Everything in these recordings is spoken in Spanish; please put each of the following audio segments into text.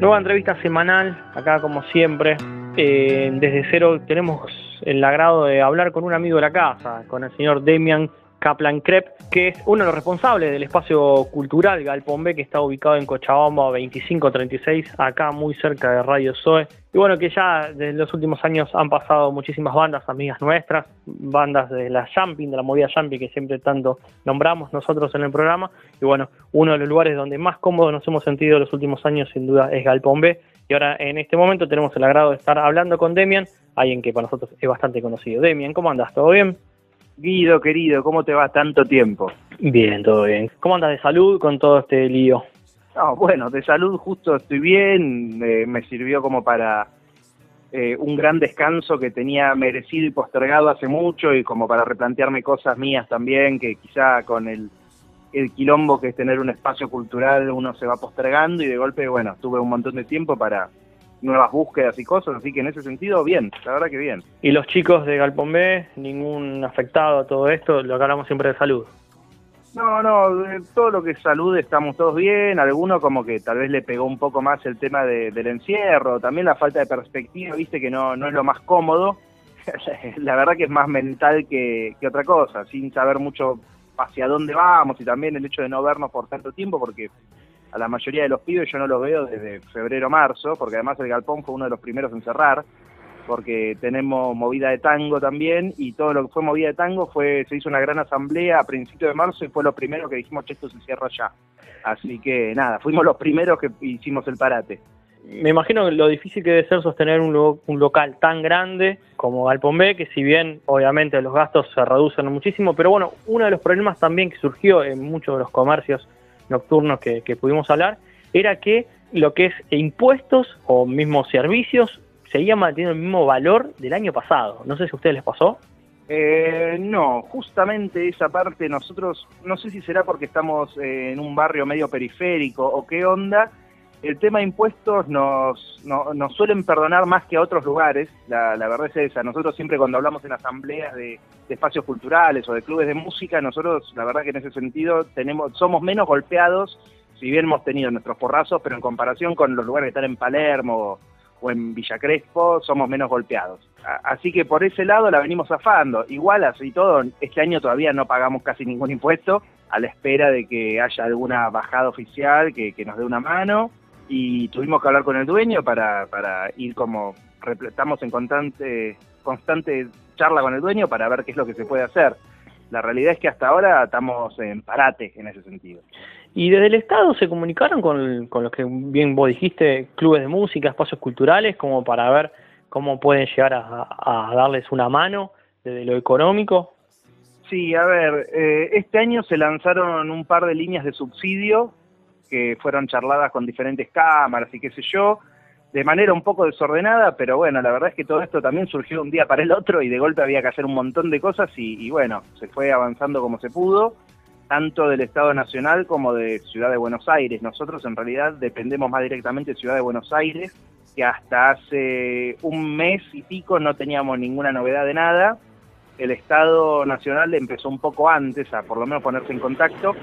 Nueva entrevista semanal, acá como siempre. Eh, desde cero tenemos el agrado de hablar con un amigo de la casa, con el señor Demian Kaplan Krep, que es uno de los responsables del espacio cultural Galpón B, que está ubicado en Cochabamba 2536, acá muy cerca de Radio Zoe. Y bueno, que ya desde los últimos años han pasado muchísimas bandas, amigas nuestras, bandas de la Jumping, de la movida Jumping, que siempre tanto nombramos nosotros en el programa. Y bueno, uno de los lugares donde más cómodos nos hemos sentido en los últimos años, sin duda, es Galpón B. Y ahora en este momento tenemos el agrado de estar hablando con Demian, alguien que para nosotros es bastante conocido. Demian, ¿cómo andas? ¿Todo bien? Guido, querido, ¿cómo te va tanto tiempo? Bien, todo bien. ¿Cómo andas de salud con todo este lío? No, bueno, de salud justo estoy bien, eh, me sirvió como para eh, un gran descanso que tenía merecido y postergado hace mucho y como para replantearme cosas mías también, que quizá con el, el quilombo que es tener un espacio cultural uno se va postergando y de golpe, bueno, tuve un montón de tiempo para, nuevas búsquedas y cosas, así que en ese sentido, bien, la verdad que bien. ¿Y los chicos de Galpón B, ningún afectado a todo esto? Lo que hablamos siempre de salud. No, no, de todo lo que es salud estamos todos bien, alguno como que tal vez le pegó un poco más el tema del encierro, también la falta de perspectiva, viste que no, no es lo más cómodo, la verdad que es más mental que, que otra cosa, sin saber mucho hacia dónde vamos y también el hecho de no vernos por tanto tiempo, porque a la mayoría de los pibes yo no los veo desde febrero marzo, porque además el Galpón fue uno de los primeros en cerrar, porque tenemos movida de tango también, y todo lo que fue movida de tango fue, se hizo una gran asamblea a principios de marzo y fue lo primero que dijimos, che, esto se cierra ya. Así que nada, fuimos los primeros que hicimos el parate. Me imagino lo difícil que debe ser sostener un, local tan grande como Galpón B, que si bien obviamente los gastos se reducen muchísimo, pero bueno, uno de los problemas también que surgió en muchos de los comercios nocturnos que, pudimos hablar, era que lo que es impuestos o mismos servicios seguía manteniendo el mismo valor del año pasado. No sé si a ustedes les pasó. Eh, no, justamente esa parte nosotros, no sé si será porque estamos en un barrio medio periférico o qué onda, el tema de impuestos nos, nos suelen perdonar más que a otros lugares, la, verdad es esa, nosotros siempre cuando hablamos en asambleas de, espacios culturales o de clubes de música, nosotros la verdad que en ese sentido tenemos somos menos golpeados, si bien hemos tenido nuestros porrazos, pero en comparación con los lugares que están en Palermo o en Villa Crespo, somos menos golpeados. Así que por ese lado la venimos zafando. Igual así todo, este año todavía no pagamos casi ningún impuesto, a la espera de que haya alguna bajada oficial que, que nos dé una mano y tuvimos que hablar con el dueño para, para ir como, estamos en constante, constante charla con el dueño para ver qué es lo que se puede hacer. La realidad es que hasta ahora estamos en parate en ese sentido. ¿Y desde el Estado se comunicaron con, con los que bien vos dijiste, clubes de música, espacios culturales, como para ver cómo pueden llegar a, darles una mano desde lo económico? Sí, a ver, eh, este año se lanzaron un par de líneas de subsidio que fueron charladas con diferentes cámaras y qué sé yo, de manera un poco desordenada, pero bueno, la verdad es que todo esto también surgió un día para el otro y de golpe había que hacer un montón de cosas y, bueno, se fue avanzando como se pudo, tanto del Estado Nacional como de Ciudad de Buenos Aires. Nosotros en realidad dependemos más directamente de Ciudad de Buenos Aires, que hasta hace un mes y pico no teníamos ninguna novedad de nada. El Estado Nacional empezó un poco antes a por lo menos ponerse en contacto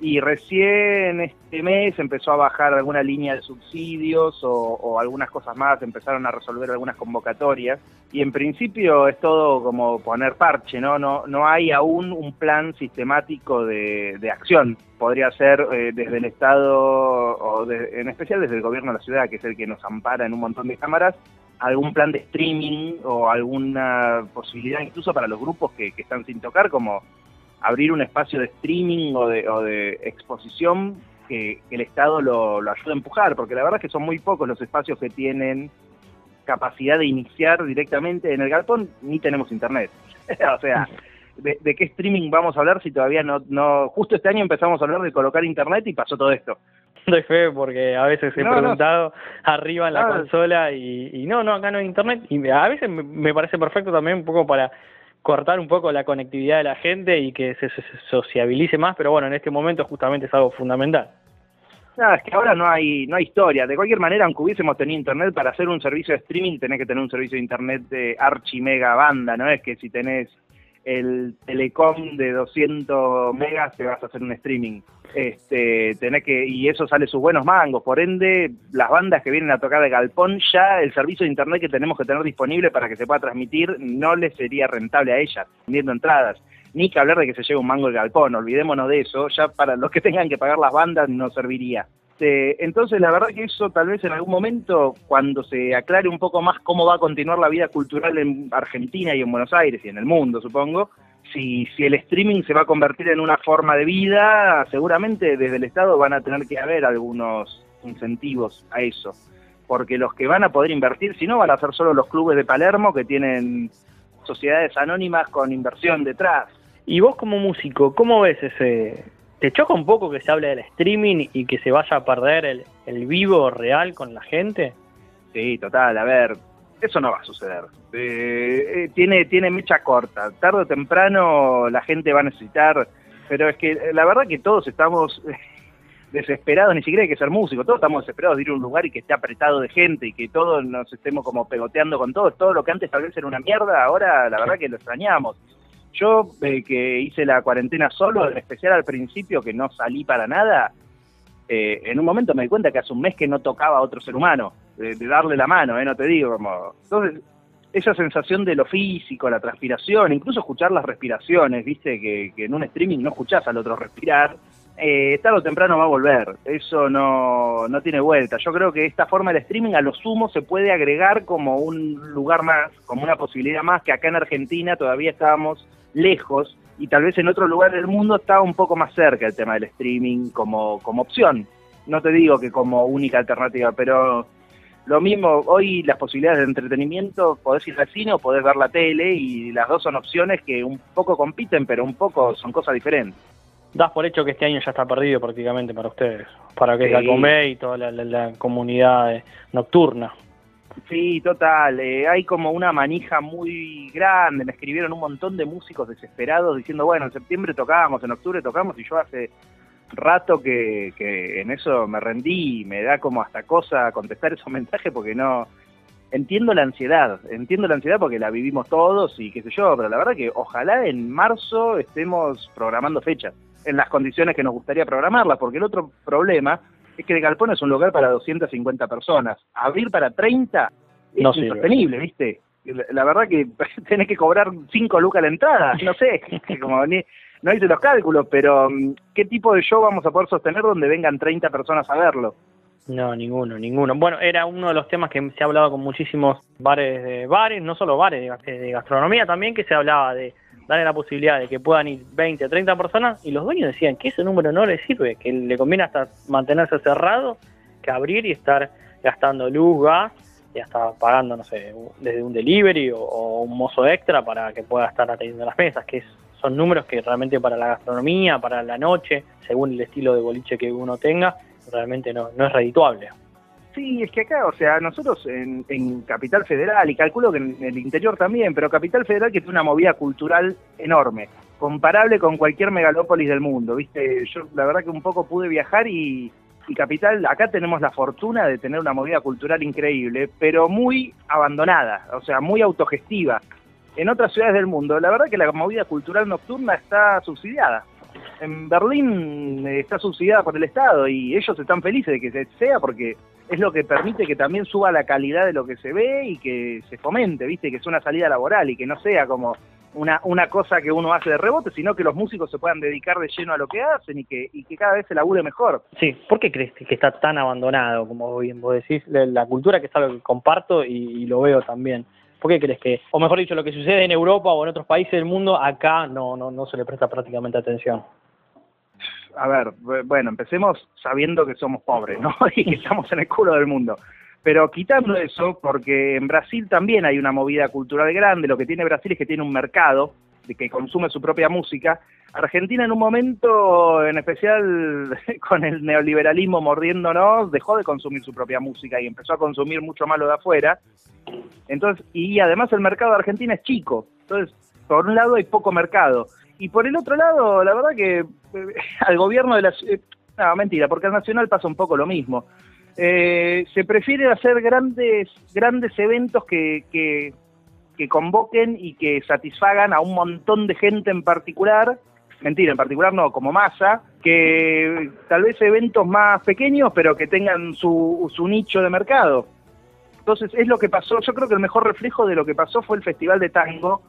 y recién este mes empezó a bajar alguna línea de subsidios o, algunas cosas más, empezaron a resolver algunas convocatorias y en principio es todo como poner parche, ¿no? No, no hay aún un plan sistemático de, acción. Podría ser eh, desde el Estado o en especial desde el gobierno de la ciudad, que es el que nos ampara en un montón de cámaras, algún plan de streaming o alguna posibilidad incluso para los grupos que están sin tocar, como abrir un espacio de streaming o de, o de exposición que, el Estado lo, lo ayude a empujar, porque la verdad es que son muy pocos los espacios que tienen capacidad de iniciar directamente en el galpón, ni tenemos internet. o sea, de, qué streaming vamos a hablar si todavía no, no... Justo este año empezamos a hablar de colocar internet y pasó todo esto. Doy fe porque a veces he preguntado arriba en la consola y, y, no, no, acá no hay internet y a veces me parece perfecto también un poco para cortar un poco la conectividad de la gente y que se, sociabilice más, pero bueno, en este momento justamente es algo fundamental. Nada, es que ahora no hay no hay historia. De cualquier manera, aunque hubiésemos tenido internet, para hacer un servicio de streaming tenés que tener un servicio de internet de archi mega banda, ¿no? Es que si tenés el telecom de 200 megas te vas a hacer un streaming. Este, tenés que, y eso sale sus buenos mangos, por ende, las bandas que vienen a tocar de Galpón, ya el servicio de internet que tenemos que tener disponible para que se pueda transmitir no les sería rentable a ellas, vendiendo entradas. Ni que hablar de que se lleve un mango el galpón, olvidémonos de eso, ya para los que tengan que pagar las bandas no serviría. Este, entonces, la verdad que eso tal vez en algún momento, cuando se aclare un poco más cómo va a continuar la vida cultural en Argentina y en Buenos Aires y en el mundo, supongo, si, si el streaming se va a convertir en una forma de vida, seguramente desde el Estado van a tener que haber algunos incentivos a eso. Porque los que van a poder invertir, si no, van a ser solo los clubes de Palermo que tienen sociedades anónimas con inversión detrás. Y vos como músico, ¿cómo ves ese, ¿Te choca un poco que se hable del streaming y que se vaya a perder el, vivo real con la gente? Sí, total, a ver, eso no va a suceder. Eh, eh, tiene, tiene mecha corta. Tarde o temprano la gente va a necesitar, pero es que la verdad que todos estamos desesperados, ni siquiera hay que ser músicos, todos estamos desesperados de ir a un lugar y que esté apretado de gente y que todos nos estemos como pegoteando con todo. Todo lo que antes tal vez era una mierda, ahora la verdad que lo extrañamos. Yo eh, que hice la cuarentena solo, en especial al principio que no salí para nada, eh, en un momento me di cuenta que hace un mes que no tocaba a otro ser humano, de, darle la mano, eh, no te digo, como... Entonces, esa sensación de lo físico, la transpiración, incluso escuchar las respiraciones, viste, que, en un streaming no escuchás al otro respirar, eh, tarde o temprano va a volver, eso no, no tiene vuelta. Yo creo que esta forma del streaming a lo sumo se puede agregar como un lugar más, como una posibilidad más, que acá en Argentina todavía estábamos lejos y tal vez en otro lugar del mundo está un poco más cerca el tema del streaming como, como opción. No te digo que como única alternativa, pero lo mismo, hoy las posibilidades de entretenimiento, podés ir al cine o podés ver la tele y las dos son opciones que un poco compiten, pero un poco son cosas diferentes. Das por hecho que este año ya está perdido prácticamente para ustedes, para que la Comé y toda la comunidad nocturna. Sí, total. Eh, hay como una manija muy grande. Me escribieron un montón de músicos desesperados diciendo, bueno, en septiembre tocábamos, en octubre tocamos y yo hace rato que, que en eso me rendí me da como hasta cosa contestar esos mensajes porque no... Entiendo la ansiedad, entiendo la ansiedad porque la vivimos todos y qué sé yo, pero la verdad que ojalá en marzo estemos programando fechas en las condiciones que nos gustaría programarlas, porque el otro problema es que de Galpón es un lugar para 250 personas. Abrir para 30 es no insostenible, ¿viste? La, verdad que tenés que cobrar 5 lucas la entrada, no sé, como no hice los cálculos, pero mm, ¿qué tipo de show vamos a poder sostener donde vengan 30 personas a verlo? No, ninguno, ninguno. Bueno, era uno de los temas que se ha hablado con muchísimos bares de bares, no solo bares, de gastronomía también, que se hablaba de darle la posibilidad de que puedan ir 20 o 30 personas y los dueños decían que ese número no le sirve, que le conviene hasta mantenerse cerrado que abrir y estar gastando luz, gas y hasta pagando, no sé, desde un delivery o, un mozo extra para que pueda estar atendiendo las mesas, que son números que realmente para la gastronomía, para la noche, según el estilo de boliche que uno tenga, realmente no, no es redituable. Sí, es que acá, o sea, nosotros en, Capital Federal, y calculo que en el interior también, pero Capital Federal que tiene una movida cultural enorme, comparable con cualquier megalópolis del mundo, ¿viste? Yo la verdad que un poco pude viajar y, y Capital, acá tenemos la fortuna de tener una movida cultural increíble, pero muy abandonada, o sea, muy autogestiva. En otras ciudades del mundo, la verdad que la movida cultural nocturna está subsidiada en Berlín eh, está subsidiada por el Estado y ellos están felices de que sea porque es lo que permite que también suba la calidad de lo que se ve y que se fomente, ¿viste? Que es una salida laboral y que no sea como una, una cosa que uno hace de rebote, sino que los músicos se puedan dedicar de lleno a lo que hacen y que, y que cada vez se labure mejor. Sí, ¿por qué crees que está tan abandonado, como bien vos decís? La, cultura que es algo que comparto y, lo veo también. ¿Por qué crees que, o mejor dicho, lo que sucede en Europa o en otros países del mundo, acá no, no, no se le presta prácticamente atención? A ver, bueno, empecemos sabiendo que somos pobres, ¿no? y que estamos en el culo del mundo. Pero quitando eso, porque en Brasil también hay una movida cultural grande, lo que tiene Brasil es que tiene un mercado de que consume su propia música. Argentina en un momento, en especial con el neoliberalismo mordiéndonos, dejó de consumir su propia música y empezó a consumir mucho más lo de afuera. Entonces, y además el mercado de Argentina es chico. Entonces, por un lado hay poco mercado. Y por el otro lado, la verdad que eh, al gobierno de la... Eh, no, mentira, porque al Nacional pasa un poco lo mismo. Eh, se prefiere hacer grandes grandes eventos que, que, que convoquen y que satisfagan a un montón de gente en particular, mentira, en particular no, como masa, que tal vez eventos más pequeños, pero que tengan su, su nicho de mercado. Entonces es lo que pasó, yo creo que el mejor reflejo de lo que pasó fue el Festival de Tango,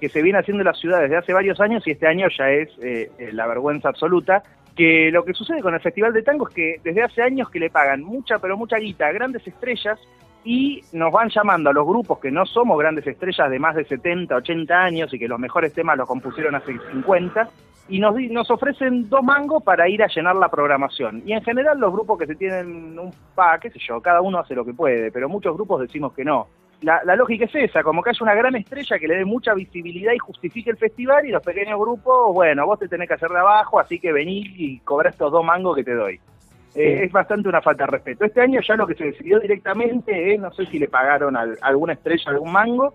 que se viene haciendo en la ciudad desde hace varios años y este año ya es eh, eh, la vergüenza absoluta. Que lo que sucede con el Festival de Tango es que desde hace años que le pagan mucha, pero mucha guita a grandes estrellas y nos van llamando a los grupos que no somos grandes estrellas de más de 70, 80 años y que los mejores temas los compusieron hace 50 y nos, nos ofrecen dos mangos para ir a llenar la programación. Y en general los grupos que se tienen un pa, qué sé yo, cada uno hace lo que puede, pero muchos grupos decimos que no. La, la lógica es esa, como que haya una gran estrella que le dé mucha visibilidad y justifique el festival y los pequeños grupos, bueno, vos te tenés que hacer de abajo, así que venís y cobra estos dos mangos que te doy. Eh, es bastante una falta de respeto. Este año ya lo que se decidió directamente es, no sé si le pagaron a alguna estrella algún mango,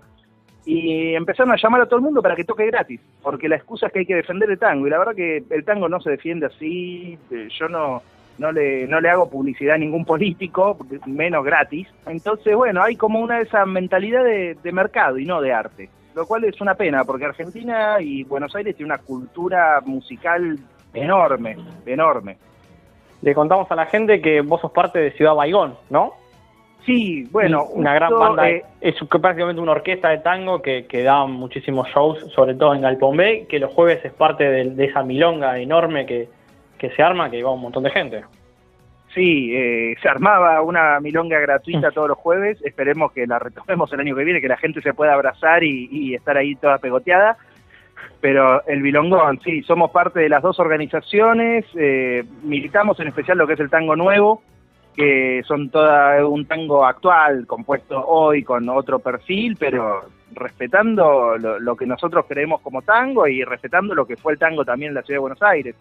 y empezaron a llamar a todo el mundo para que toque gratis, porque la excusa es que hay que defender el tango, y la verdad que el tango no se defiende así, eh, yo no, no, le, no le hago publicidad a ningún político, menos gratis, entonces bueno, hay como una de esas mentalidades de, mercado y no de arte, lo cual es una pena, porque Argentina y Buenos Aires tiene una cultura musical enorme, enorme. Le contamos a la gente que vos sos parte de Ciudad Baigón, ¿no? Sí, bueno. Una gran banda. Eh, es prácticamente una orquesta de tango que, que, da muchísimos shows, sobre todo en Galpón B, que los jueves es parte de, esa milonga enorme que, que, se arma, que va un montón de gente. Sí, eh, se armaba una milonga gratuita todos los jueves. Esperemos que la retomemos el año que viene, que la gente se pueda abrazar y, estar ahí toda pegoteada. Pero el Bilongón, sí, somos parte de las dos organizaciones, eh, militamos en especial lo que es el tango nuevo, que son toda un tango actual, compuesto hoy con otro perfil, pero respetando lo, que nosotros creemos como tango y respetando lo que fue el tango también en la ciudad de Buenos Aires.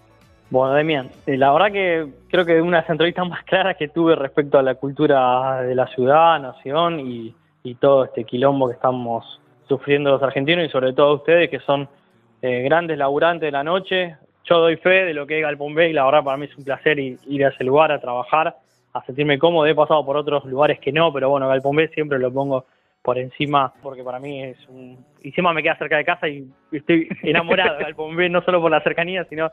Bueno, Demian, eh, la verdad que creo que una de las entrevistas más claras que tuve respecto a la cultura de la ciudad, nación y, todo este quilombo que estamos sufriendo los argentinos y sobre todo ustedes que son eh, grandes laburantes de la noche. Yo doy fe de lo que es Galpón y la verdad para mí es un placer ir a ese lugar a trabajar a sentirme cómodo. He pasado por otros lugares que no, pero bueno, Galpón siempre lo pongo por encima porque para mí es un... Y encima me queda cerca de casa y estoy enamorado de Galpón no solo por la cercanía, sino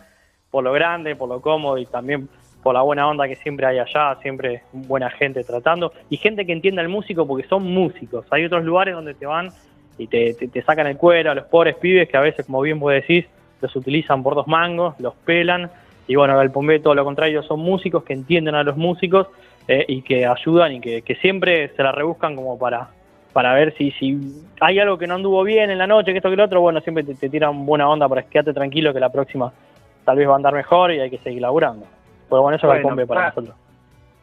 por lo grande, por lo cómodo y también por la buena onda que siempre hay allá, siempre buena gente tratando y gente que entienda el músico porque son músicos. Hay otros lugares donde te van y te, te, sacan el cuero a los pobres pibes que a veces, como bien vos decís, los utilizan por dos mangos, los pelan y bueno, Galpombe todo lo contrario, son músicos que entienden a los músicos eh, y que ayudan y que, siempre se la rebuscan como para, para ver si, si hay algo que no anduvo bien en la noche, que esto que lo otro, bueno, siempre te, tiran buena onda para quedarte tranquilo que la próxima tal vez va a andar mejor y hay que seguir laburando. Pero bueno, eso es Galpombe para nosotros.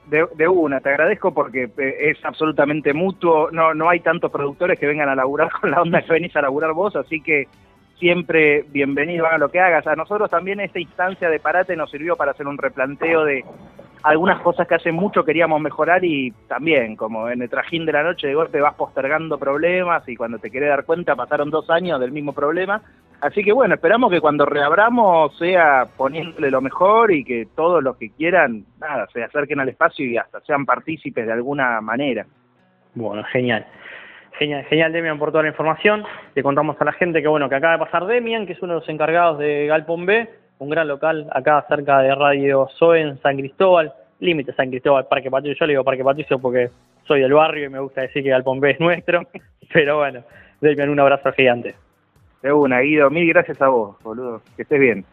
De, de, una, te agradezco porque eh, es absolutamente mutuo, no, no hay tantos productores que vengan a laburar con la onda que venís a laburar vos, así que siempre bienvenido, haga lo que hagas. A nosotros también esta instancia de parate nos sirvió para hacer un replanteo de algunas cosas que hace mucho queríamos mejorar y también, como en el trajín de la noche, de golpe vas postergando problemas y cuando te querés dar cuenta pasaron dos años del mismo problema. Así que bueno, esperamos que cuando reabramos sea poniéndole lo mejor y que todos los que quieran, nada, se acerquen al espacio y hasta sean partícipes de alguna manera. Bueno, genial. Genial, genial Demian por toda la información. Le contamos a la gente que bueno que acaba de pasar Demian, que es uno de los encargados de Galpón B, un gran local acá cerca de Radio Zoe en San Cristóbal, límite San Cristóbal, Parque Patricio. Yo le digo Parque Patricio porque soy del barrio y me gusta decir que Galpón B es nuestro. Pero bueno, Demian, un abrazo gigante. De una, Guido, mil gracias a vos, boludo. Que estés bien.